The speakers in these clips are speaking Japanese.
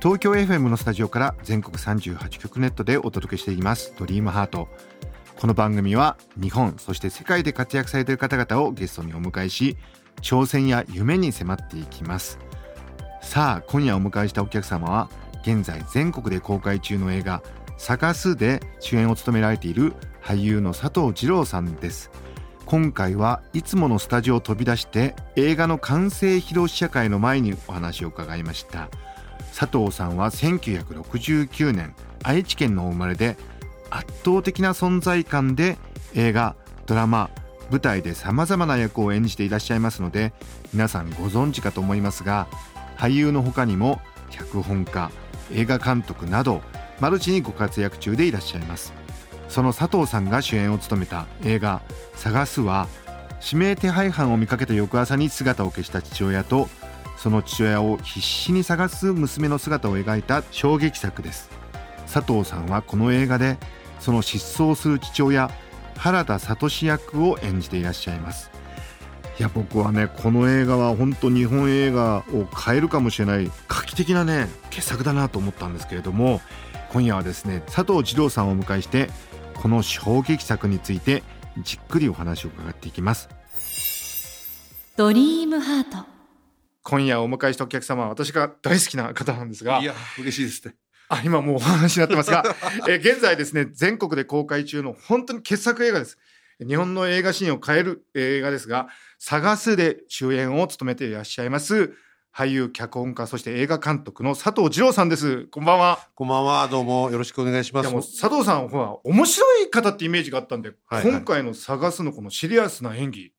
東京 FM のスタジオから全国38局ネットでお届けしています。ドリームハート。この番組は日本そして世界で活躍されている方々をゲストにお迎えし挑戦や夢に迫っていきます。さあ今夜お迎えしたお客様は現在全国で公開中の映画「探す」で主演を務められている俳優の佐藤二朗さんです。今回はいつものスタジオを飛び出して映画の完成披露試写会の前にお話を伺いました。佐藤さんは1969年愛知県のお生まれで圧倒的な存在感で映画ドラマ舞台でさまざまな役を演じていらっしゃいますので皆さんご存知かと思いますが俳優の他にも脚本家映画監督などマルチにご活躍中でいらっしゃいます。その佐藤さんが主演を務めた映画「探す」は指名手配犯を見かけた翌朝に姿を消した父親とその父親を必死に探す娘の姿を描いた衝撃作です。佐藤さんはこの映画でその失踪する父親原田聡役を演じていらっしゃいます。いや僕はねこの映画は本当日本映画を変えるかもしれない画期的なね傑作だなと思ったんですけれども今夜はですね佐藤二朗さんをお迎えしてこの衝撃作についてじっくりお話を伺っていきます。ドリームハート。今夜お迎えしたお客様は私が大好きな方なんですが。いや、嬉しいですね。あ今もうお話になってますが、えー現在ですね全国で公開中の本当に傑作映画です。日本の映画シーンを変える映画ですが「探す」で主演を務めていらっしゃいます俳優脚本家そして映画監督の佐藤二朗さんです。こんばんは。こんばんは、どうもよろしくお願いします。もう佐藤さんは面白い方ってイメージがあったんで、はいはい。今回の「探す」のこのシリアスな演技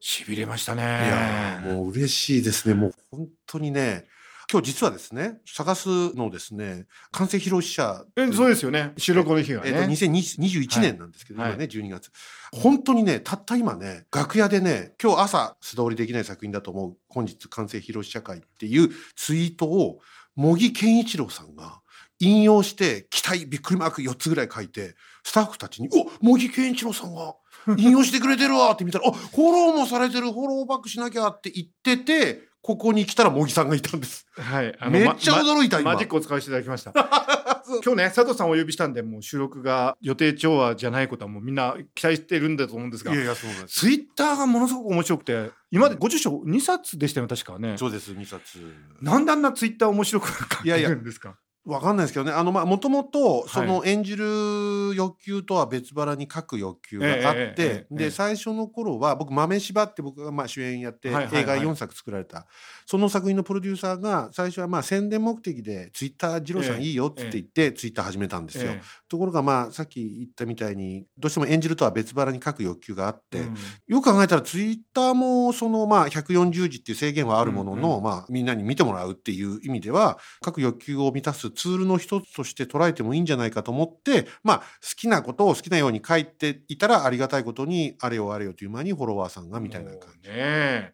しびれましたねいやーもう嬉しいですね。もう本当にね、今日実はですね、探すのですね、完成披露試写。えそうですよね収録の日がね、えっと、2021年なんですけど、はい今ね、12月。本当にね、たった今ね、楽屋でね、今日朝素通りできない作品だと思う、本日完成披露試写会っていうツイートを、茂木健一郎さんが引用して、期待、びっくりマーク4つぐらい書いて、スタッフたちに、お茂木健一郎さんが引用してくれてるわって見たら、あ、フォローもされてる、フォローバックしなきゃって言ってて、ここに来たら茂木さんがいたんです。はい、めっちゃ驚いた、今。マジックを使わせていただきました。今日ね、佐藤さんをお呼びしたんで、もう収録が予定調和じゃないことはもうみんな期待してるんだと思うんですがい、やいや、そうなんです。ツイッターがものすごく面白くて、今までご住所2冊でしたよね、確かね。そうです、2冊。なんであんなツイッター面白く書けるんですかわかんないですけどね。あの、まあ、もともと、そはの演じる欲求とは別腹に書く欲求があって、えで、最初の頃は、僕、豆柴って僕がまあ主演やって、映画4作作られた。その作品のプロデューサーが、最初はまあ宣伝目的で、ツイッター、二郎さええんいいよって言って、ツイッター始めたんですよ。えところが、まあ、さっき言ったみたいに、どうしても演じるとは別腹に書く欲求があって、よく考えたらツイッターもそのまあ140字っていう制限はあるものの、まあみんなに見てもらうっていう意味では各欲求を満たすツールの一つとして捉えてもいいんじゃないかと思ってまあ好きなことを好きなように書いていたらありがたいことにあれよあれよという間にフォロワーさんがみたいな感じ。ね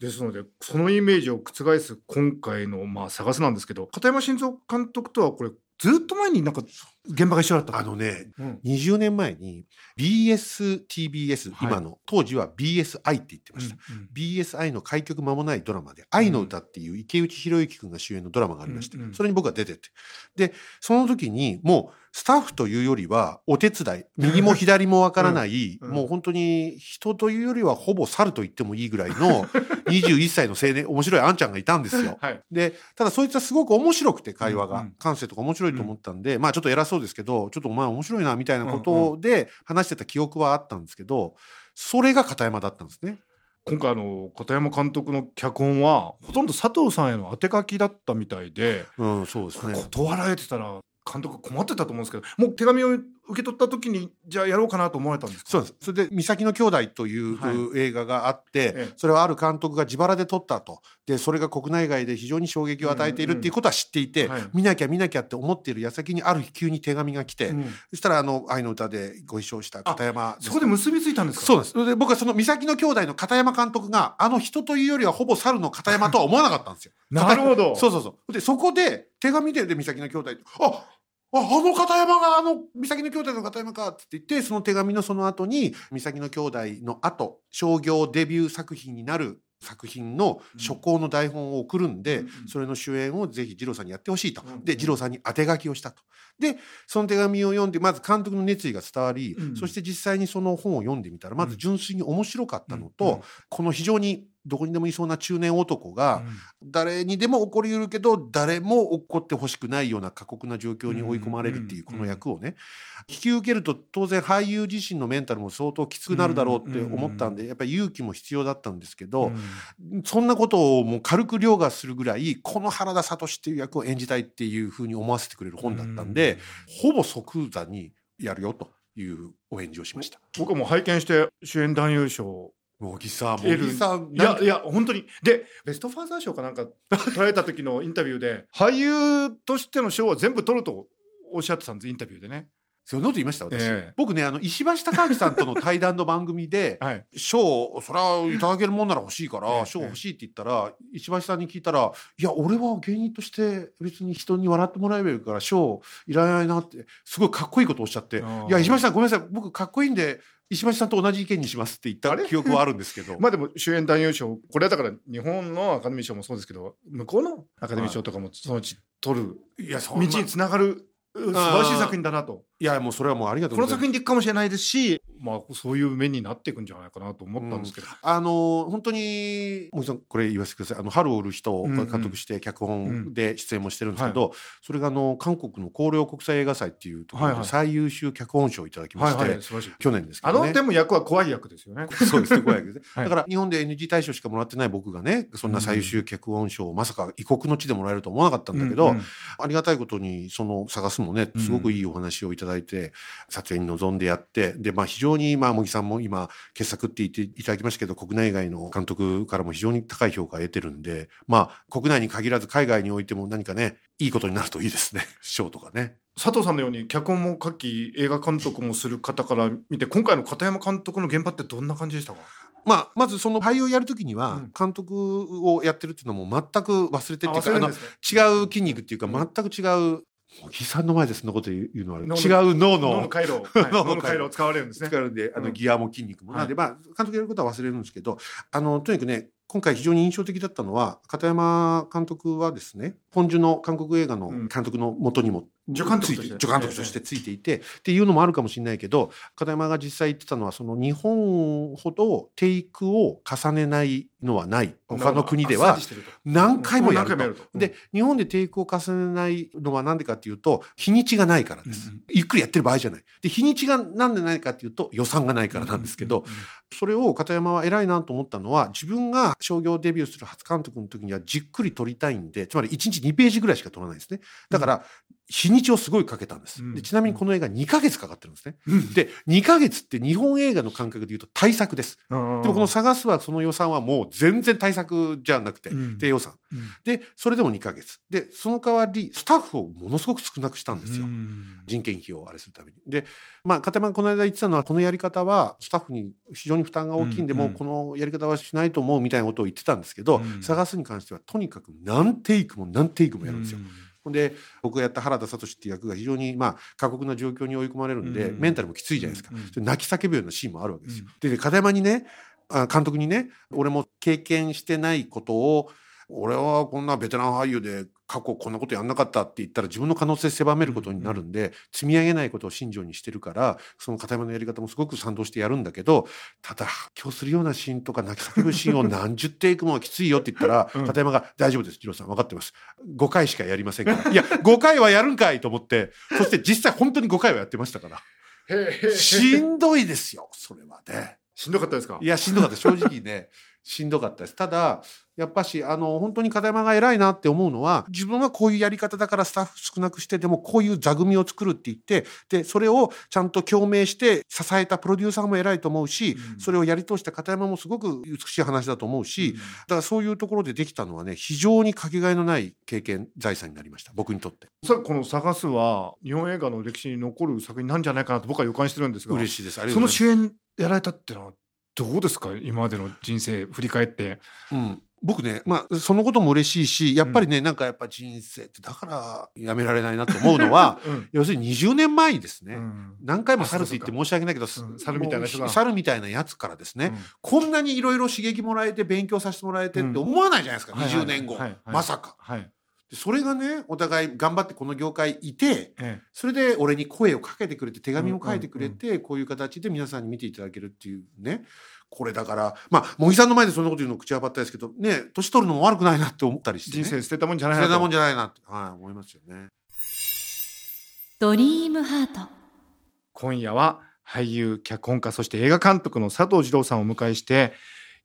ですので、そのイメージを覆す今回の、まあ、探すなんですけど、片山晋三監督とはこれ、ずっと前になんか、現場が一緒だった。あのねうん。20年前に BSTBS、はい。今の当時は BSI って言ってました。うんうん。BSI の開局間もないドラマで「愛の歌」っていう池内博之君が主演のドラマがありまして、うんうん。それに僕が出てて。でその時にもうスタッフというよりはお手伝い。右も左もわからない、うん。うん。もう本当に人というよりはほぼ猿と言ってもいいぐらいの 21歳の青年面白いあんちゃんがいたんですよ。はい。でただそいつはすごく面白くて会話が、うんうん。感性とか面白いと思ったんで、まあちょっと偉そうですけどちょっとお前面白いなみたいなことで話してた記憶はあったんですけどそれが片山だったんですね。今回あの片山監督の脚本はほとんど佐藤さんへの当て書きだったみたいで、うん、そうですね。断られてたら監督困ってたと思うんですけどもう手紙を受け取った時にじゃあやろうかなと思われたんですか？そうです。それで、三崎の兄弟という、はい映画があって、ええそれはある監督が自腹で撮ったと。で、それが国内外で非常に衝撃を与えているっていうことは知っていて、うんはい見なきゃ見なきゃって思っている矢先にある日急に手紙が来て、うんそしたら、あの、愛の歌でご一緒した片山そこで結びついたんですか？そうです。それで僕はその三崎の兄弟の片山監督が、あの人というよりはほぼ猿の片山とは思わなかったんですよ。なるほどそうそうそう。で、そこで手紙で、で、三崎の兄弟ああ、あの片山が、あの、三崎の兄弟の片山かって言って、その手紙のその後に、三崎の兄弟の後、商業デビュー作品になる作品の初稿の台本を送るんで、うんそれの主演をぜひ二郎さんにやってほしいと。うんで、二郎さんに当て書きをしたと。で、その手紙を読んで、まず監督の熱意が伝わり、うん。そして実際にその本を読んでみたら、まず純粋に面白かったのと、この非常にどこにでもいそうな中年男が、誰にでも起こりうるけど誰も起こってほしくないような過酷な状況に追い込まれるっていううんこの役をね。引き受けると当然俳優自身のメンタルも相当きつくなるだろうって思ったんでやっぱり勇気も必要だったんですけどそんなことをもう軽く凌駕するぐらいこの原田聡っていう役を演じたいっていうふうに思わせてくれる本だったんでほぼ即座にやるよというお返事をしました。僕はもう拝見して主演男優賞茂木さん茂木さんいやいや本当に。でベストファーザー賞かなんか取られた時のインタビューで 俳優としての賞は全部取るとおっしゃってたんですインタビューでね。そんなこと言いました私、ええ。僕ねあの石橋貴明さんとの対談の番組で はい。賞それはいただけるもんなら欲しいかええら賞欲しいって言ったら石橋さんに聞いたら「いや俺は芸人として別に人に笑ってもらえばいいから賞いらないな」ってすごいかっこいいことをおっしゃって「いや石橋さんごめんなさい僕かっこいいんで石橋さんと同じ意見にします」って言った記憶はあるんですけど。まあでも主演男優賞これはだから日本のアカデミー賞もそうですけど向こうのアカデミー賞とかもそのうち取る。道につながる素晴らしい作品だなといやもうそれはもうありがとうこの作品でいくかもしれないですし。まあそういう面になっていくんじゃないかなと思ったんですけど、あの本当にもうさんこれ言わせてください。あの春を売る人をうんうん監督して脚本で出演もしてるんですけど、それがあの韓国の広陵国際映画祭っていうところはいはい。で最優秀脚本賞をいただきまして、はいはい去年ですけあどね。のでも役は怖い役ですよね。そうですね、怖いですね。はい。だから日本で NG 大賞しかもらってない僕がね、そんな最優秀脚本賞をまさか異国の地でもらえると思わなかったんだけど、うんうん。ありがたいことにその探すもねすごくいいお話をいただいて、撮影に臨んでやってで、まあ、非常にまあ茂木さんも今傑作って言っていただきましたけど国内外の監督からも非常に高い評価を得てるんでまあ国内に限らず海外においても何かねいいことになるといいですね。賞とかね。佐藤さんのように脚本も書き映画監督もする方から見て今回の片山監督の現場ってどんな感じでしたか？まあ、まずその俳優をやるときにはうん。監督をやってるっていうのも全く忘れてっていうか、あの違う筋肉っていうかうん。全く違う茂木さんの前でそんなこと言うのは違う脳の回路、はい 脳の回路。を使われるんですね。使うんで、あうん。のギアも筋肉も。はいなんで、まあ、監督やることは忘れるんですけど、あの、とにかくね、今回非常に印象的だったのは、片山監督はですね、本樹の韓国映画のうん監督の元にも、助監督助監督としてついていて、っていうのもあるかもしれないけど、片山が実際言ってたのは、その日本ほどテイクを重ねないのはない。他の国では何回もやると。で、日本でテイクを重ねないのはなんでかっていうと、日にちがないからです。ゆっくりやってる場合じゃない。で、日にちがなんでないかっていうと、予算がないからなんですけど、それを片山は偉いなと思ったのは、自分が商業デビューする初監督の時にはじっくり撮りたいんで、つまり1日2ページぐらいしか撮らないですね。だから、日にちをすごいかけたんです。うんでちなみにこの映画2ヶ月かかってるんですね。うんで、2ヶ月って日本映画の感覚で言うと大作です。でもこの探すはその予算はもう全然対策じゃなくて、うん低予算。で、それでも2ヶ月。で、その代わり、スタッフをものすごく少なくしたんですよ。人件費をあれするために。で、まあ、片山がこの間言ってたのは、このやり方はスタッフに非常に負担が大きいんで、もうこのやり方はしないと思うみたいなことを言ってたんですけど、うん探すに関してはとにかく何テイクも何テイクもやるんですよ。で僕がやった原田聡っていう役が非常にまあ過酷な状況に追い込まれるんで、うんメンタルもきついじゃないですか、泣き叫ぶようなシーンもあるわけですよ。うん。でで片山にねあ監督にね俺も経験してないことを俺はこんなベテラン俳優で過去こんなことやんなかったって言ったら自分の可能性狭めることになるんで、積み上げないことを信条にしてるからその片山のやり方もすごく賛同してやるんだけどただ発狂するようなシーンとか泣き叫ぶシーンを何十テイクもきついよって言ったら、うん。片山が「大丈夫です二郎さん分かってます。5回しかやりませんから」いや5回はやるんかいと思ってそして実際本当に5回はやってましたから。へえしんどいですよそれはね。しんどかったですか？いや、しんどかった。正直ね、しんどかったです。ただ、やっぱしあの本当に片山が偉いなって思うのは自分はこういうやり方だからスタッフ少なくしてでもこういう座組を作るって言ってでそれをちゃんと共鳴して支えたプロデューサーも偉いと思うし、うん。それをやり通した片山もすごく美しい話だと思うし、うん。だからそういうところでできたのはね非常にかけがえのない経験財産になりました僕にとって。さこの「探す」は日本映画の歴史に残る作品なんじゃないかなと僕は予感してるんですが嬉しいです。ありがそのとうございます。主演やられたってのはどうですか？今までの人生振り返って。うん、僕ね、まあ、そのことも嬉しいしやっぱりね、なんかやっぱ人生ってだからやめられないなと思うのは うん。要するに20年前にですね、うん。何回も猿って言って申し訳ないけど、うん猿みたいな猿みたいなやつからですね、うん。こんなにいろいろ刺激もらえて勉強させてもらえてって思わないじゃないですか、うん20年後、はい。はいはい。まさか。はい。でそれがねお互い頑張ってこの業界いてえそれで俺に声をかけてくれて手紙も書いてくれて、こういう形で皆さんに見ていただけるっていうねこれだからまあ茂木さんの前でそんなこと言うの口はばったいですけどね年取るのも悪くないなって思ったりして、ね、人生捨てたもんじゃない捨てたもんとじゃないなって、はい、思いますよね。ドリームハート。今夜は俳優脚本家そして映画監督の佐藤二郎さんをお迎えして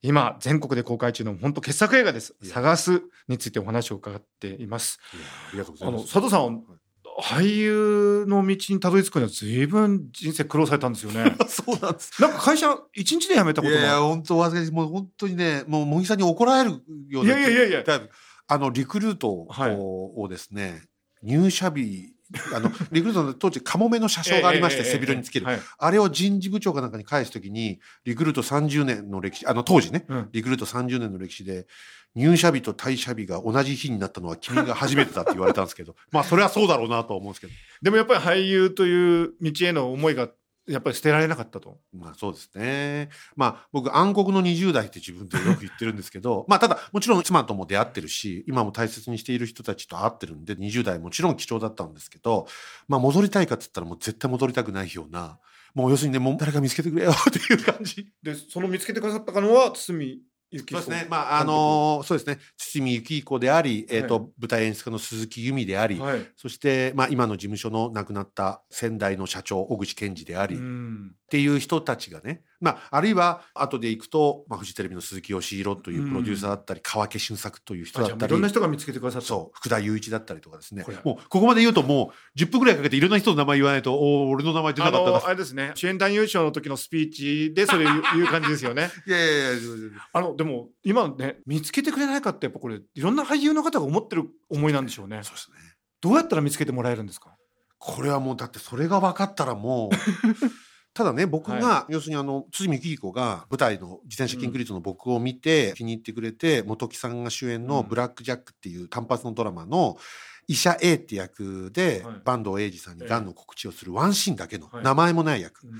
今全国で公開中の本当傑作映画です「いや。探す」についてお話を伺っています。いやありがとうございます。佐藤さん俳優の道にたどり着くには随分人生苦労されたんですよね。そうなんです。なんか会社一日で辞めたこともい？やいや、あ本当お恥ずかしい。もう本当にね、もう、茂木さんに怒られるような。やいやいやいや。あの、リクルートはいををですね、入社日、あの、リクルートの当時、カモメの車掌がありまして、背広につける。はいあれを人事部長かなんかに返すときに、リクルート30年の歴史、あの、当時ね、うんリクルート30年の歴史で、入社日と退社日が同じ日になったのは君が初めてだって言われたんですけど、まあ、それはそうだろうなとは思うんですけど。でもやっぱり俳優という道への思いがやっぱり捨てられなかったと。まあそうですね。まあ僕暗黒の20代って自分でよく言ってるんですけど、まあただもちろん妻とも出会ってるし、今も大切にしている人たちと会ってるんで、20代もちろん貴重だったんですけど、まあ戻りたいかっつったらもう絶対戻りたくないような、もう要するにね、もう誰か見つけてくれよっていう感じ。でその見つけてくださったのは堤そうですね。まああのそうですね。堤幸彦であり、えっ、と、舞台演出家の鈴木由美であり、はい。そして、まあ、今の事務所の亡くなった先代の社長小口健二であり、うんっていう人たちがね、まあ、あるいは後で行くと、まあ、フジテレビの鈴木義弘というプロデューサーだったり、川家俊作という人だったりろんな人が見つけてくださった。そう福田雄一だったりとかですねもうここまで言うともう10分ぐらいかけていろんな人の名前言わないとおー俺の名前出なあかったなのあれですね主演男優賞の時のスピーチでそれ言う 言う感じですよね。いやいやいやあのでも今ね見つけてくれないかってやっぱこれいろんな俳優の方が思ってる思いなんでしょうね。そうですねどうやったら見つけてもらえるんですか？これはもうだってそれが分かったらもう ただね僕が、は要するにあの堤幸彦が舞台の自転車キンクリートの僕を見て、気に入ってくれて本木さんが主演の「うん。ブラック・ジャック」っていう単発のドラマの医者 A って役で、はい。坂東英二さんにがんの告知をするワンシーンだけの、はい。名前もない役、うん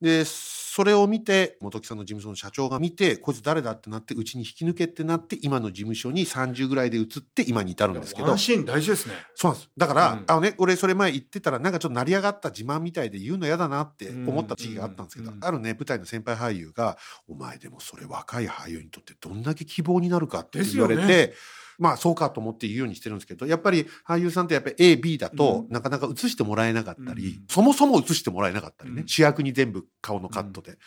でそれを見て本木さんの事務所の社長が見てこいつ誰だってなってうちに引き抜けってなって今の事務所に30ぐらいで移って今に至るんですけど。シーン大事ですね。そうなんです。だから、うん。あのね、俺それ前言ってたら、なんかちょっと成り上がった自慢みたいで言うの嫌だなって思った時期があったんですけど、うん。あるね、舞台の先輩俳優が、お前でもそれ若い俳優にとってどんだけ希望になるかって言われて、まあそうかと思って言うようにしてるんですけど、やっぱり俳優さんってやっぱり A、B だと、うん。なかなか映してもらえなかったり、うん。そもそも映してもらえなかったりね、うん。主役に全部顔のカットで。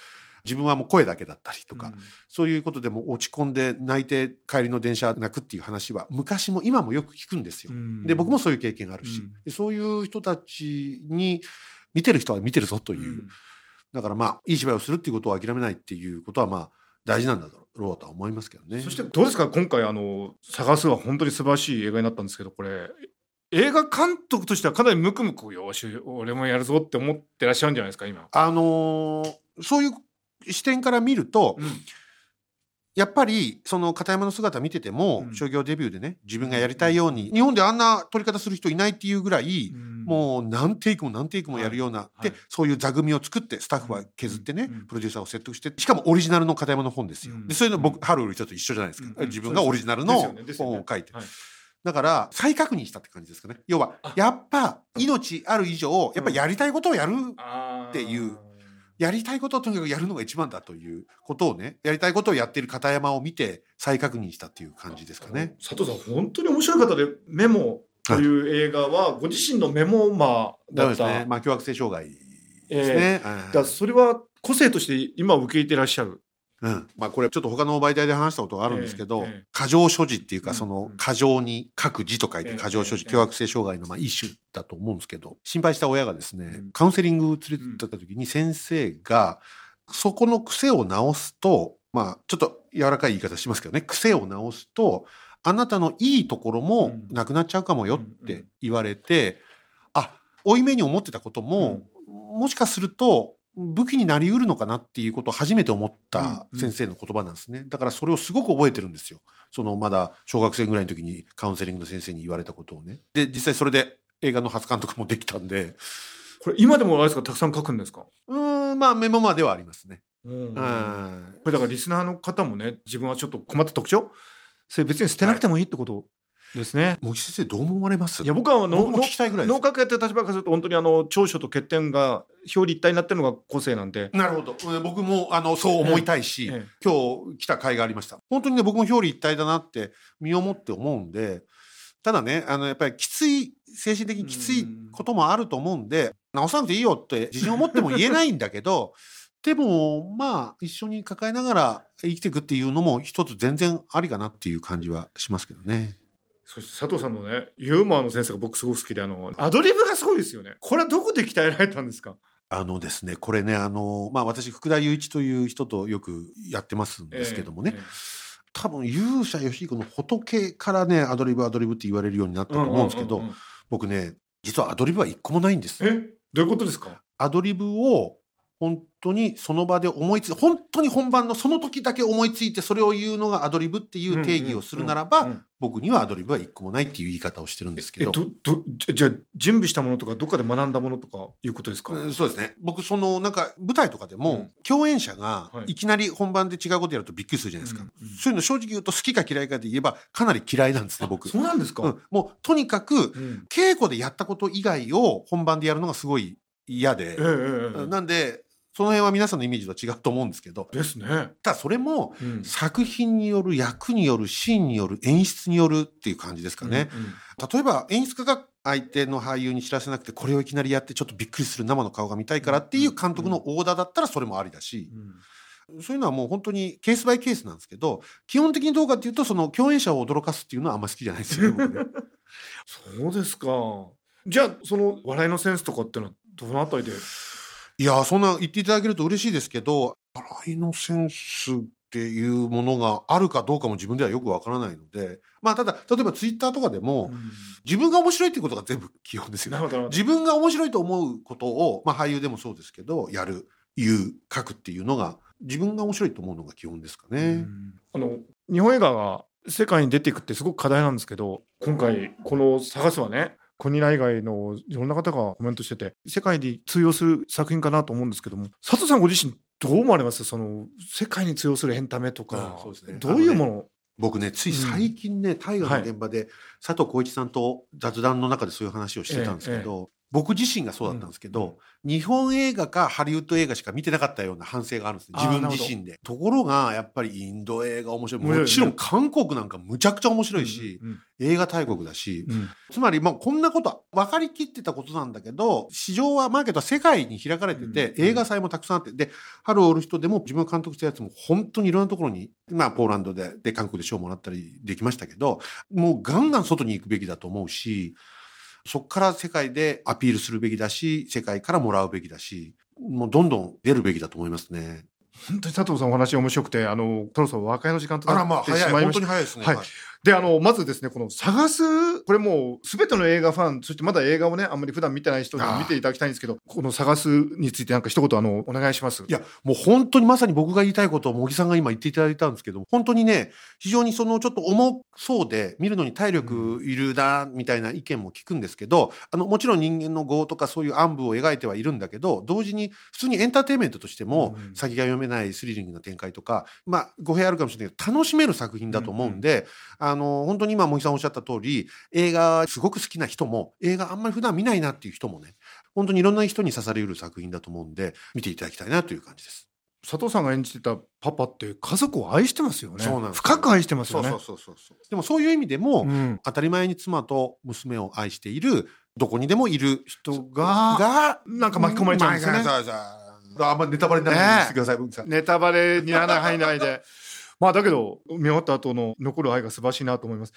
自分はもう声だけだったりとか、うん。そういうことでも落ち込んで泣いて帰りの電車泣くっていう話は昔も今もよく聞くんですよ。うん。で僕もそういう経験があるし、うん。でそういう人たちに見てる人は見てるぞという、うん。だからまあいい芝居をするっていうことを諦めないっていうことはまあ大事なんだろうとは思いますけどね。そしてどうですか？今回あの探すは本当に素晴らしい映画になったんですけどこれ映画監督としてはかなりムクムクよし俺もやるぞって思ってらっしゃるんじゃないですか？今。あのーそういう視点から見ると、うんやっぱりその片山の姿見てても、うん。商業デビューでね自分がやりたいように、日本であんな撮り方する人いないっていうぐらい、もう何テイクも何テイクもやるような、でそういう座組を作ってスタッフは削ってね、うん。プロデューサーを説得してしかもオリジナルの片山の本ですよ、うん。でそういうの僕、うんハルウル人と一緒じゃないですか、うん。自分がオリジナルの本を書いて、はい。だから再確認したって感じですかね。要はあ。やっぱ命ある以上やっぱやりたいことをやる、っていうやりたいことをとにかくやるのが一番だということをねやりたいことをやっている片山を見て再確認したっていう感じですかね。佐藤さん本当に面白い方でメモという映画はご自身のメモマだった。だですね。まあ凶悪性障害ですね。はいだそれは個性として今受け入れてらっしゃる。うん、まあこれちょっと他の媒体で話したことがあるんですけど、過剰所持っていうかうんそのうん過剰に書く字と書いてええ過剰所持ええ強迫性障害のまあ一種だと思うんですけど心配した親がですねうん。カウンセリング連れてった時に先生がそこの癖を直すとまあちょっと柔らかい言い方しますけどね癖を直すとあなたのいいところもなくなっちゃうかもよって言われてあ負い目に思ってたことももしかすると武器になりうるのかなっていうことを初めて思った先生の言葉なんですね。だからそれをすごく覚えてるんですよ。そのまだ小学生ぐらいの時にカウンセリングの先生に言われたことをね。で、実際それで映画の初監督もできたんで、これ今でもあれですかたくさん書くんですか、うーん、まあメモまではありますね。うんうん。これだからリスナーの方もね自分はちょっと困った特徴？それ別に捨てなくてもいいってことですね。茂木先生どう思われます？いや僕はあの僕も聞きたいぐらいです脳科学やってる立場からすると本当にあの長所と欠点が表裏一体になってるのが個性なんで、なるほど。うん僕もあのそう思いたいし、ええ今日来た甲斐がありました。本当にね、僕も表裏一体だなって身をもって思うんで、ただね、あの、やっぱりきつい、精神的にきついこともあると思うんで、直さなくていいよって自信を持っても言えないんだけど、でも、まあ、一緒に抱えながら生きていくっていうのも一つ全然ありかなっていう感じはしますけどね。そして佐藤さんのねユーモアの先生が僕すごく好きであのアドリブがすごいですよね。これはどこで鍛えられたんですか？あのですね、これね、あの、まあ私、福田雄一という人とよくやってますんですけどもね、ええ多分勇者義彦の仏からねアドリブアドリブって言われるようになったと思うんですけど、僕ね実はアドリブは一個もないんです。え？どういうことですか？アドリブを本当にその場で思いつ本当に本番のその時だけ思いついてそれを言うのがアドリブっていう定義をするならば、僕にはアドリブは一個もないっていう言い方をしてるんですけど。えどどじゃあ準備したものとかどっかで学んだものとかいうことですか、うんそうですね。僕そのなんか舞台とかでも、うん。共演者がはい。いきなり本番で違うことやるとびっくりするじゃないですか、うんうんそういうの正直言うと好きか嫌いかで言えばかなり嫌いなんですね僕。そうなんですか、うん、もうとにかくうん。稽古でやったこと以外を本番でやるのがすごい嫌で。ええ、えええなんでその辺は皆さんのイメージとは違うと思うんですけど。えですね、ただそれもうん。作品による役によるシーンによる演出によるっていう感じですかね、うんうん。例えば演出家が相手の俳優に知らせなくてこれをいきなりやってちょっとびっくりする生の顔が見たいからっていう監督のオーダーだったらそれもありだし、うん。そういうのはもう本当にケースバイケースなんですけど基本的にどうかっていうとその共演者を驚かすっていうのはあんま好きじゃないですよね そうですか。じゃあその笑いのセンスとかっていうのはどのあたりでいやそんな言っていただけると嬉しいですけど笑いのセンスっていうものがあるかどうかも自分ではよくわからないのでまあただ例えばツイッターとかでも、自分が面白いっていうことが全部基本ですよね。自分が面白いと思うことを、まあ、俳優でもそうですけどやる言う書くっていうのが自分が面白いと思うのが基本ですかね。うんあの日本映画が世界に出ていくってすごく課題なんですけど今回この「探す」はね国内外のいろんな方がコメントしてて世界に通用する作品かなと思うんですけども佐藤さんご自身どう思われます？その世界に通用するエンタメとか、ね。どういうもの、僕ねつい最近ね、大河の現場で佐藤浩市さんと雑談の中でそういう話をしてたんですけど、僕自身がそうだったんですけど、日本映画かハリウッド映画しか見てなかったような反省があるんですね。自分自身で。ところがやっぱりインド映画面白い。もちろん韓国なんかむちゃくちゃ面白いし、うん映画大国だし、うん。つまりまあこんなこと分かりきってたことなんだけど市場はマーケットは世界に開かれてて、うん映画祭もたくさんあって。で「春を売る人」でも自分が監督したやつも本当にいろんなところに、まあ、ポーランドでで韓国で賞もらったりできましたけどもうガンガン外に行くべきだと思うしそこから世界でアピールするべきだし世界からもらうべきだしもうどんどん出るべきだと思いますね。本当に佐藤さんお話面白くてあのそろそろ和解の時間とあらまあなってし早い本まい。ました当に早いですね。はいで、あの、まずですね、この探す、これもう、すべての映画ファン、そしてまだ映画をね、あんまり普段見てない人にも見ていただきたいんですけど、この探すについてなんか一言、あの、お願いします。いや、もう本当にまさに僕が言いたいことを茂木さんが今言っていただいたんですけど、本当にね、非常にそのちょっと重そうで、見るのに体力いるな、みたいな意見も聞くんですけど、あの、もちろん人間の業とかそういう暗部を描いてはいるんだけど、同時に普通にエンターテインメントとしてもうん、先が読めないスリリングな展開とか、まあ、語弊あるかもしれないけど、楽しめる作品だと思うんで、あの、本当に今茂木さんおっしゃった通り、映画すごく好きな人も、映画あんまり普段見ないなっていう人もね、本当にいろんな人に刺される作品だと思うんで、見ていただきたいなという感じです。佐藤さんが演じてたパパって家族を愛してますよね。そうなん深く愛してますよね。そうそうそうそうでもそういう意味でも、うん当たり前に妻と娘を愛しているどこにでもいる人が、がなんか巻き込まれちゃうんですよねまあんまりネタバレにならないようにしてください、文木さん。ネタバレにならないで。まあだけど、見終わった後の残る愛が素晴らしいなと思います。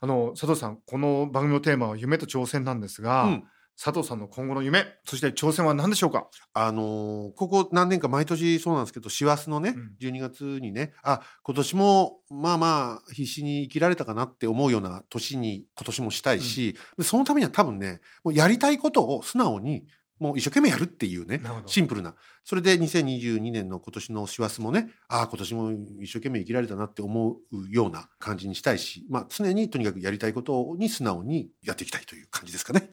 あの、佐藤さん、この番組のテーマは夢と挑戦なんですが、うん。佐藤さんの今後の夢、そして挑戦は何でしょうか？あのーここ何年か毎年そうなんですけど、師走のね、うん。12月にね、あ、今年もまあまあ必死に生きられたかなって思うような年に今年もしたいし、でそのためには多分ね、もうやりたいことを素直にもう一生懸命やるっていうねシンプルな。それで2022年の今年の師走もね、ああ、今年も一生懸命生きられたなって思うような感じにしたいし、まあ常にとにかくやりたいことに素直にやっていきたいという感じですかね。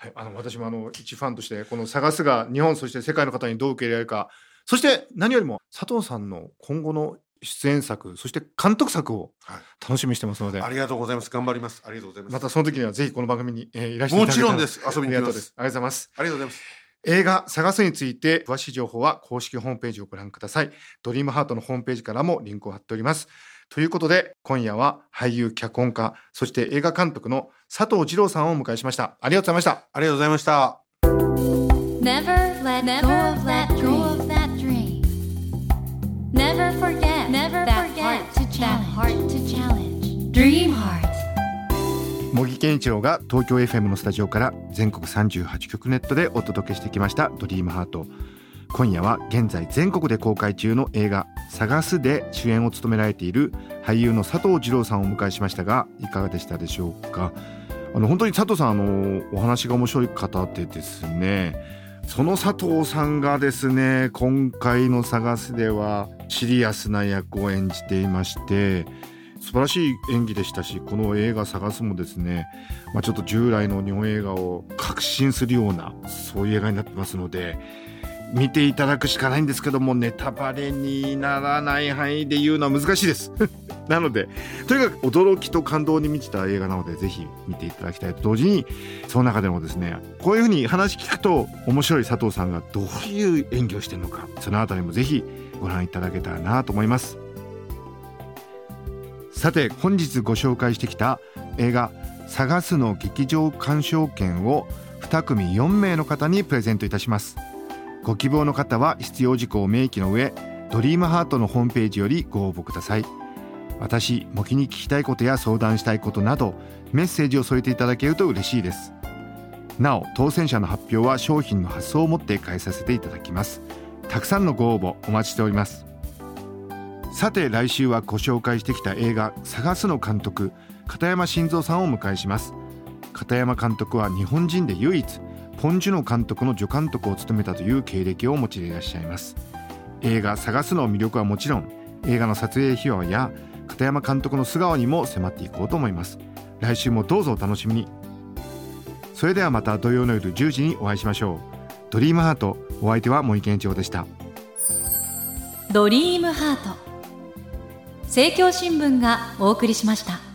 はい、あの私もあの一ファンとしてこの探すが日本そして世界の方にどう受け入れられるかそして何よりも佐藤さんの今後の出演作そして監督作をはい楽しみにしてますので、ありがとうございます。頑張ります。ありがとうございます。またその時にはぜひこの番組に、えーいらしていただけたらもちろんです。遊びに。ありがとうございますありがとうございます。映画「探す」について詳しい情報は公式ホームページをご覧くださいドリームハートのホームページからもリンクを貼っておりますということで今夜は俳優脚本家そして映画監督の佐藤二郎さんをお迎えしましたありがとうございましたありがとうございました。Never forget Never that forget heart to that challenge. heart to challenge. Dream Heart. 茂木健一郎が東京 FM のスタジオから全国38局ネットでお届けしてきました「ドリームハート今夜は現在全国で公開中の映画「探す」で主演を務められている俳優の佐藤二郎さんをお迎えしましたがいかがでしたでしょうか？あの本当に佐藤さんあのお話が面白い方でですねその佐藤さんがですね今回の「探す」ではシリアスな役を演じていまして素晴らしい演技でしたしこの映画「探す」もですね、まあ、ちょっと従来の日本映画を革新するようなそういう映画になってますので見ていただくしかないんですけどもネタバレにならない範囲で言うのは難しいです。なのでとにかく驚きと感動に満ちた映画なのでぜひ見ていただきたいと同時にその中でもですねこういうふうに話聞くと面白い佐藤さんがどういう演技をしてるのかそのあたりもぜひご覧いただけたらなと思います。さて本日ご紹介してきた映画「探す」の劇場鑑賞券を2組4名の方にプレゼントいたします。ご希望の方は必要事項を明記の上ドリームハートのホームページよりご応募ください。私模擬に聞きたいことや相談したいことなどメッセージを添えていただけると嬉しいです。なお当選者の発表は商品の発送をもって返させていただきます。たくさんのご応募お待ちしております。さて来週はご紹介してきた映画「探す」の監督片山晋三さんをお迎えします。片山監督は日本人で唯一ポン・ジュノ監督の助監督を務めたという経歴をお持ちでいらっしゃいます。映画「探す」の魅力はもちろん映画の撮影秘話や片山監督の素顔にも迫っていこうと思います。来週もどうぞお楽しみに。それではまた土曜の夜10時にお会いしましょう。ドリームハートお相手は森健一郎でした。ドリームハート。政教新聞がお送りしました。